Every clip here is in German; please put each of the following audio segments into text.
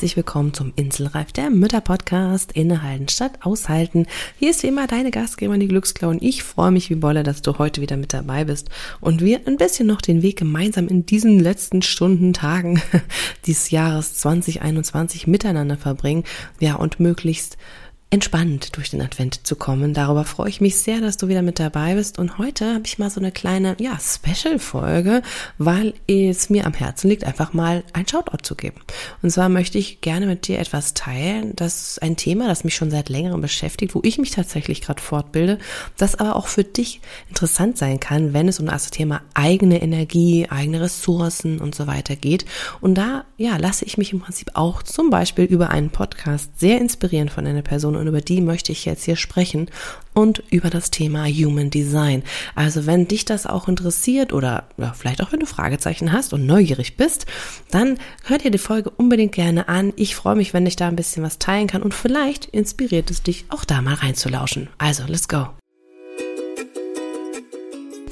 Herzlich willkommen zum Inselreif der Mütter-Podcast Innehalten statt Aushalten. Hier ist wie immer deine Gastgeberin, die Glücksklau und ich freue mich wie Bolle, dass du heute wieder mit dabei bist und wir ein bisschen noch den Weg gemeinsam in diesen letzten Stunden, Tagen dieses Jahres 2021 miteinander verbringen. Ja, und möglichst entspannt durch den Advent zu kommen. Darüber freue ich mich sehr, dass du wieder mit dabei bist. Und heute habe ich mal so eine kleine, ja, Special-Folge, weil es mir am Herzen liegt, einfach mal ein Shoutout zu geben. Und zwar möchte ich gerne mit dir etwas teilen. Das ist ein Thema, das mich schon seit längerem beschäftigt, wo ich mich tatsächlich gerade fortbilde, das aber auch für dich interessant sein kann, wenn es um das Thema eigene Energie, eigene Ressourcen und so weiter geht. Und da, ja, lasse ich mich im Prinzip auch zum Beispiel über einen Podcast sehr inspirieren von einer Person und über die möchte ich jetzt hier sprechen und über das Thema Human Design. Also wenn dich das auch interessiert oder ja, vielleicht auch wenn du Fragezeichen hast und neugierig bist, dann hör dir die Folge unbedingt gerne an. Ich freue mich, wenn ich da ein bisschen was teilen kann und vielleicht inspiriert es dich auch da mal reinzulauschen. Also, let's go.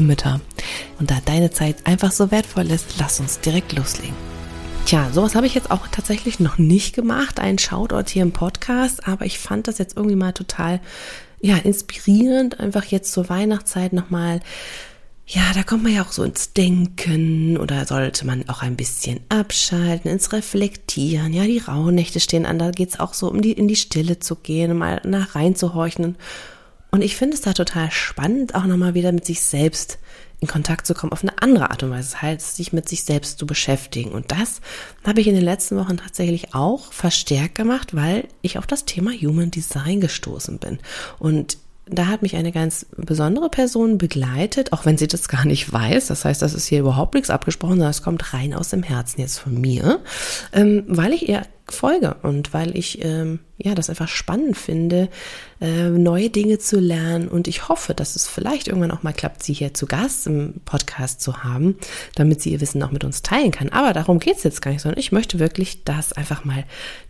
Mütter. Und da deine Zeit einfach so wertvoll ist, lass uns direkt loslegen. Tja, sowas habe ich jetzt auch tatsächlich noch nicht gemacht, ein Shoutout hier im Podcast, aber ich fand das jetzt irgendwie mal total ja, inspirierend, einfach jetzt zur Weihnachtszeit nochmal ja, da kommt man ja auch so ins Denken oder sollte man auch ein bisschen abschalten, ins Reflektieren. Ja, die Rauhnächte stehen an, da geht's auch so um die, in die Stille zu gehen, mal nach reinzuhorchen. Und ich finde es da total spannend, auch nochmal wieder mit sich selbst in Kontakt zu kommen auf eine andere Art und Weise, das sich mit sich selbst zu beschäftigen. Und das habe ich in den letzten Wochen tatsächlich auch verstärkt gemacht, weil ich auf das Thema Human Design gestoßen bin. Und da hat mich eine ganz besondere Person begleitet, auch wenn sie das gar nicht weiß. Das heißt, das ist hier überhaupt nichts abgesprochen, sondern es kommt rein aus dem Herzen jetzt von mir, ähm, weil ich ihr folge und weil ich ähm, ja das einfach spannend finde, äh, neue Dinge zu lernen und ich hoffe, dass es vielleicht irgendwann auch mal klappt, sie hier zu Gast im Podcast zu haben, damit sie ihr Wissen auch mit uns teilen kann. Aber darum geht's jetzt gar nicht, sondern ich möchte wirklich das einfach mal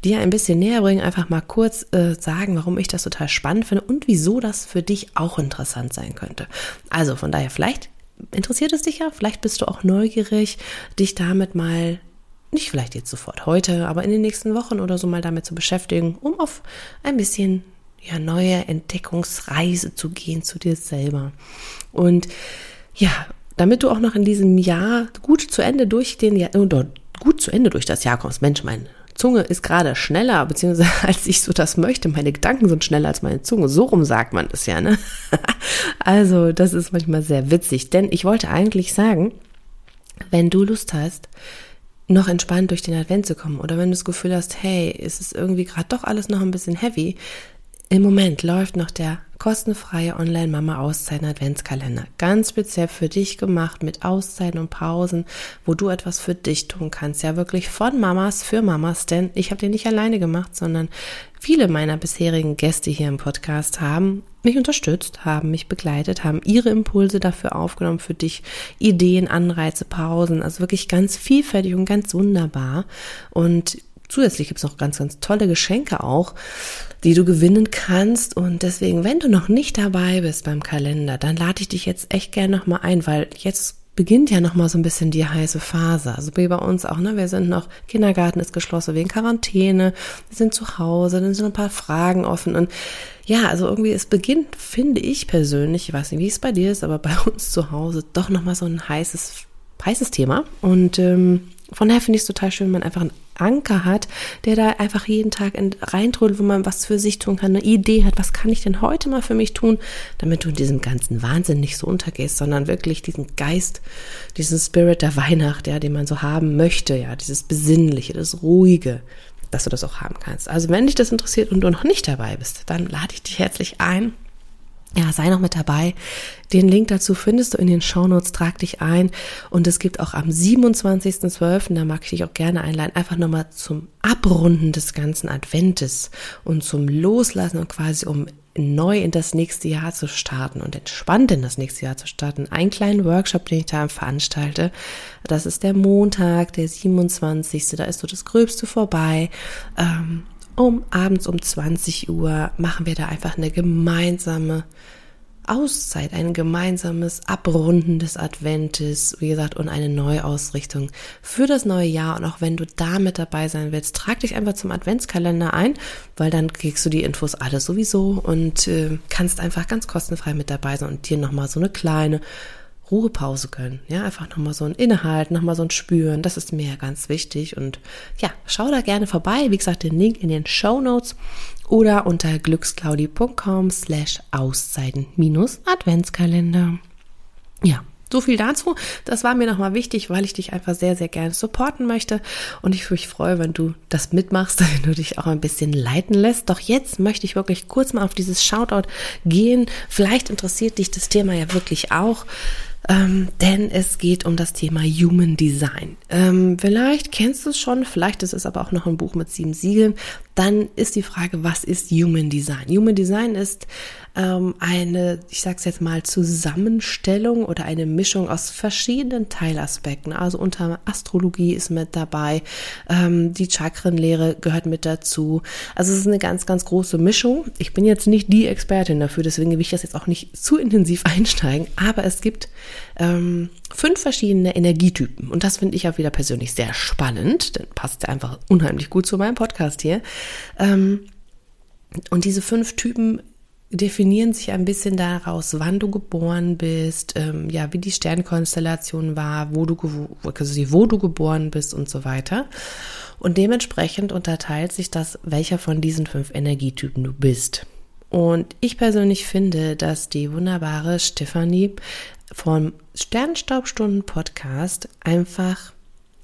dir ein bisschen näher bringen, einfach mal kurz äh, sagen, warum ich das total spannend finde und wieso das für dich auch interessant sein könnte. Also von daher vielleicht interessiert es dich ja, vielleicht bist du auch neugierig, dich damit mal nicht vielleicht jetzt sofort heute, aber in den nächsten Wochen oder so mal damit zu beschäftigen, um auf ein bisschen ja neue Entdeckungsreise zu gehen zu dir selber. Und ja, damit du auch noch in diesem Jahr gut zu Ende durch den Jahr, gut zu Ende durch das Jahr kommst. Mensch, meine Zunge ist gerade schneller, beziehungsweise als ich so das möchte. Meine Gedanken sind schneller als meine Zunge. So rum sagt man das ja, ne? Also, das ist manchmal sehr witzig, denn ich wollte eigentlich sagen, wenn du Lust hast, noch entspannt durch den Advent zu kommen oder wenn du das Gefühl hast, hey, ist es irgendwie gerade doch alles noch ein bisschen heavy, im Moment läuft noch der kostenfreie Online-Mama-Auszeiten-Adventskalender. Ganz speziell für dich gemacht mit Auszeiten und Pausen, wo du etwas für dich tun kannst. Ja, wirklich von Mamas für Mamas, denn ich habe den nicht alleine gemacht, sondern viele meiner bisherigen Gäste hier im Podcast haben mich unterstützt, haben mich begleitet, haben ihre Impulse dafür aufgenommen für dich, Ideen, Anreize, Pausen, also wirklich ganz vielfältig und ganz wunderbar. Und Zusätzlich gibt es noch ganz, ganz tolle Geschenke auch, die du gewinnen kannst. Und deswegen, wenn du noch nicht dabei bist beim Kalender, dann lade ich dich jetzt echt gerne nochmal ein, weil jetzt beginnt ja nochmal so ein bisschen die heiße Phase. Also wie bei uns auch, ne? Wir sind noch, Kindergarten ist geschlossen wegen Quarantäne, wir sind zu Hause, dann sind ein paar Fragen offen und ja, also irgendwie es beginnt, finde ich persönlich, ich weiß nicht, wie es bei dir ist, aber bei uns zu Hause doch nochmal so ein heißes, heißes Thema. Und ähm, von daher finde ich es total schön, wenn man einfach einen Anker hat, der da einfach jeden Tag reintrudelt, wo man was für sich tun kann, eine Idee hat, was kann ich denn heute mal für mich tun, damit du in diesem ganzen Wahnsinn nicht so untergehst, sondern wirklich diesen Geist, diesen Spirit der Weihnacht, ja, den man so haben möchte, ja, dieses Besinnliche, das Ruhige, dass du das auch haben kannst. Also wenn dich das interessiert und du noch nicht dabei bist, dann lade ich dich herzlich ein, ja, sei noch mit dabei. Den Link dazu findest du in den Shownotes, trag dich ein. Und es gibt auch am 27.12., da mag ich dich auch gerne einladen, einfach nochmal zum Abrunden des ganzen Adventes und zum Loslassen und quasi um neu in das nächste Jahr zu starten und entspannt in das nächste Jahr zu starten. Einen kleinen Workshop, den ich da veranstalte. Das ist der Montag, der 27. Da ist so das Gröbste vorbei. Ähm, um abends um 20 Uhr machen wir da einfach eine gemeinsame Auszeit, ein gemeinsames Abrunden des Adventes, wie gesagt, und eine Neuausrichtung für das neue Jahr. Und auch wenn du da mit dabei sein willst, trag dich einfach zum Adventskalender ein, weil dann kriegst du die Infos alle sowieso und äh, kannst einfach ganz kostenfrei mit dabei sein und dir nochmal so eine kleine Ruhepause gönnen. Ja, einfach nochmal so ein Innehalten, nochmal so ein Spüren. Das ist mir ganz wichtig. Und ja, schau da gerne vorbei. Wie gesagt, den Link in den Show Notes oder unter glücksclaudi.com slash Auszeiten minus Adventskalender. Ja, so viel dazu. Das war mir nochmal wichtig, weil ich dich einfach sehr, sehr gerne supporten möchte. Und ich mich freue, wenn du das mitmachst, wenn du dich auch ein bisschen leiten lässt. Doch jetzt möchte ich wirklich kurz mal auf dieses Shoutout gehen. Vielleicht interessiert dich das Thema ja wirklich auch ähm, denn es geht um das Thema Human Design. Ähm, vielleicht kennst du es schon, vielleicht ist es aber auch noch ein Buch mit sieben Siegeln. Dann ist die Frage, was ist Human Design? Human Design ist ähm, eine, ich sag's jetzt mal, Zusammenstellung oder eine Mischung aus verschiedenen Teilaspekten. Also unter Astrologie ist mit dabei, ähm, die Chakrenlehre gehört mit dazu. Also es ist eine ganz, ganz große Mischung. Ich bin jetzt nicht die Expertin dafür, deswegen will ich das jetzt auch nicht zu intensiv einsteigen, aber es gibt ähm, fünf verschiedene Energietypen. Und das finde ich auch wieder persönlich sehr spannend, denn passt ja einfach unheimlich gut zu meinem Podcast hier. Ähm, und diese fünf Typen definieren sich ein bisschen daraus, wann du geboren bist, ähm, ja, wie die Sternkonstellation war, wo du, also wo du geboren bist und so weiter. Und dementsprechend unterteilt sich das, welcher von diesen fünf Energietypen du bist. Und ich persönlich finde, dass die wunderbare Stefanie vom Sternstaubstunden Podcast einfach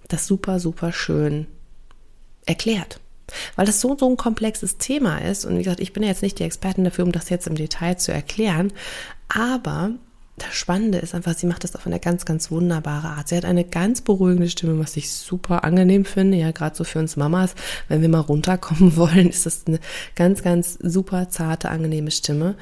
das super, super schön erklärt. Weil das so, so ein komplexes Thema ist. Und wie gesagt, ich bin ja jetzt nicht die Expertin dafür, um das jetzt im Detail zu erklären. Aber das Spannende ist einfach, sie macht das auf eine ganz, ganz wunderbare Art. Sie hat eine ganz beruhigende Stimme, was ich super angenehm finde. Ja, gerade so für uns Mamas, wenn wir mal runterkommen wollen, ist das eine ganz, ganz super zarte, angenehme Stimme.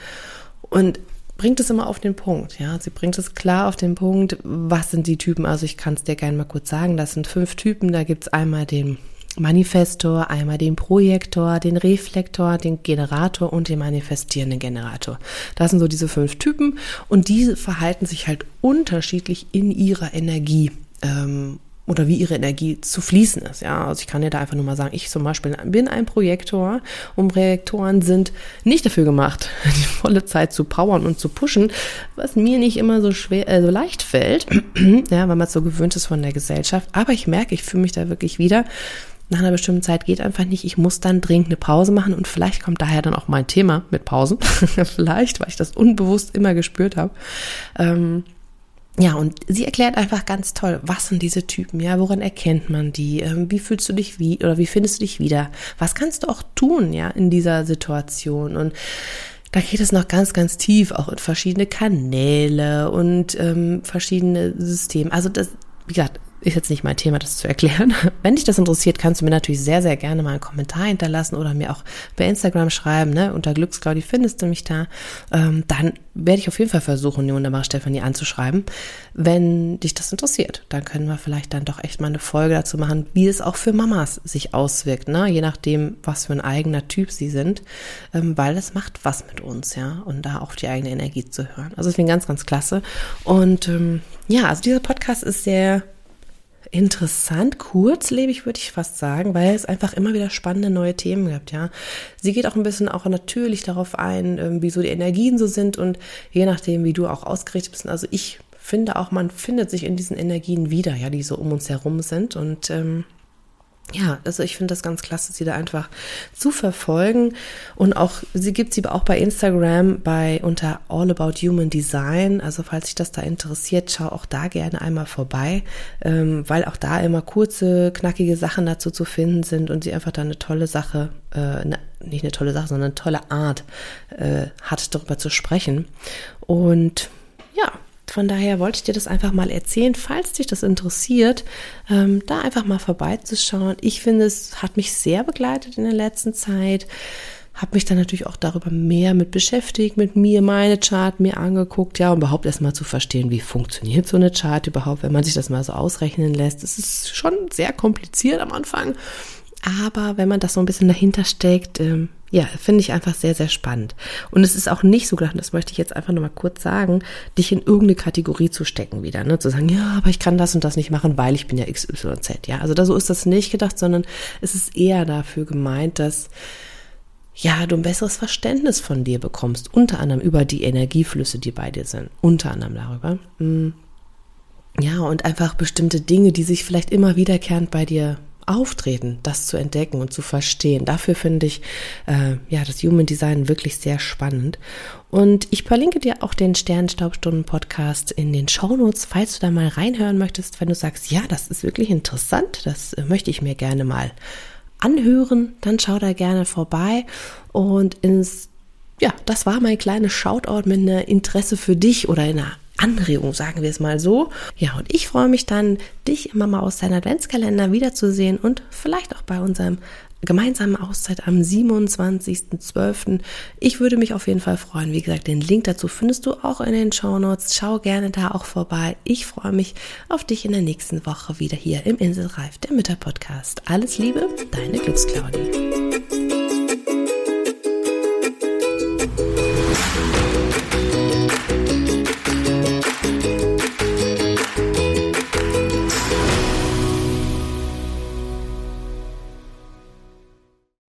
Und bringt es immer auf den Punkt, ja. Sie bringt es klar auf den Punkt, was sind die Typen. Also ich kann es dir gerne mal kurz sagen. Das sind fünf Typen. Da gibt's einmal den Manifestor, einmal den Projektor, den Reflektor, den Generator und den manifestierenden Generator. Das sind so diese fünf Typen und diese verhalten sich halt unterschiedlich in ihrer Energie. Ähm, oder wie ihre Energie zu fließen ist. Ja, also ich kann dir da einfach nur mal sagen, ich zum Beispiel bin ein Projektor und Projektoren sind nicht dafür gemacht, die volle Zeit zu powern und zu pushen, was mir nicht immer so schwer, äh, so leicht fällt, ja, weil man so gewöhnt ist von der Gesellschaft. Aber ich merke, ich fühle mich da wirklich wieder nach einer bestimmten Zeit geht einfach nicht. Ich muss dann dringend eine Pause machen und vielleicht kommt daher dann auch mein Thema mit Pausen. vielleicht, weil ich das unbewusst immer gespürt habe. Ähm, ja, und sie erklärt einfach ganz toll, was sind diese Typen, ja, woran erkennt man die, ähm, wie fühlst du dich wie oder wie findest du dich wieder, was kannst du auch tun, ja, in dieser Situation? Und da geht es noch ganz, ganz tief, auch in verschiedene Kanäle und ähm, verschiedene Systeme. Also das, wie gesagt, ist jetzt nicht mein Thema, das zu erklären. Wenn dich das interessiert, kannst du mir natürlich sehr, sehr gerne mal einen Kommentar hinterlassen oder mir auch bei Instagram schreiben, ne? Unter Glücksclaudi findest du mich da. Ähm, dann werde ich auf jeden Fall versuchen, die wunderbare Stefanie anzuschreiben. Wenn dich das interessiert, dann können wir vielleicht dann doch echt mal eine Folge dazu machen, wie es auch für Mamas sich auswirkt, ne? Je nachdem, was für ein eigener Typ sie sind, ähm, weil es macht was mit uns, ja? Und da auf die eigene Energie zu hören. Also deswegen ganz, ganz klasse. Und ähm, ja, also dieser Podcast ist sehr interessant, kurzlebig würde ich fast sagen, weil es einfach immer wieder spannende neue Themen gibt, ja. Sie geht auch ein bisschen auch natürlich darauf ein, ähm, wie so die Energien so sind und je nachdem, wie du auch ausgerichtet bist. Also ich finde auch, man findet sich in diesen Energien wieder, ja, die so um uns herum sind und ähm, ja, also ich finde das ganz klasse, sie da einfach zu verfolgen. Und auch, sie gibt sie auch bei Instagram bei unter All About Human Design. Also falls sich das da interessiert, schau auch da gerne einmal vorbei, ähm, weil auch da immer kurze, knackige Sachen dazu zu finden sind und sie einfach da eine tolle Sache, äh, eine, nicht eine tolle Sache, sondern eine tolle Art äh, hat, darüber zu sprechen. Und ja, von daher wollte ich dir das einfach mal erzählen, falls dich das interessiert, ähm, da einfach mal vorbeizuschauen. Ich finde, es hat mich sehr begleitet in der letzten Zeit. Habe mich dann natürlich auch darüber mehr mit beschäftigt, mit mir, meine Chart mir angeguckt, ja, um überhaupt erstmal zu verstehen, wie funktioniert so eine Chart überhaupt, wenn man sich das mal so ausrechnen lässt. Es ist schon sehr kompliziert am Anfang, aber wenn man das so ein bisschen dahinter steckt, ähm, ja, finde ich einfach sehr, sehr spannend. Und es ist auch nicht so gedacht, das möchte ich jetzt einfach nochmal kurz sagen, dich in irgendeine Kategorie zu stecken wieder, ne? Zu sagen, ja, aber ich kann das und das nicht machen, weil ich bin ja XYZ, ja. Also da so ist das nicht gedacht, sondern es ist eher dafür gemeint, dass ja, du ein besseres Verständnis von dir bekommst, unter anderem über die Energieflüsse, die bei dir sind, unter anderem darüber. Hm. Ja, und einfach bestimmte Dinge, die sich vielleicht immer wiederkehrend bei dir auftreten, das zu entdecken und zu verstehen. Dafür finde ich äh, ja das Human Design wirklich sehr spannend. Und ich verlinke dir auch den Sternstaubstunden-Podcast in den Shownotes, falls du da mal reinhören möchtest, wenn du sagst, ja, das ist wirklich interessant, das äh, möchte ich mir gerne mal anhören, dann schau da gerne vorbei. Und ins ja, das war mein kleines Shoutout mit einer Interesse für dich oder einer Anregung, sagen wir es mal so. Ja, und ich freue mich dann, dich immer mal aus deinem Adventskalender wiederzusehen und vielleicht auch bei unserem gemeinsamen Auszeit am 27.12. Ich würde mich auf jeden Fall freuen. Wie gesagt, den Link dazu findest du auch in den Show Notes. Schau gerne da auch vorbei. Ich freue mich auf dich in der nächsten Woche wieder hier im Inselreif, der Mütter-Podcast. Alles Liebe, deine Glücksclaudie.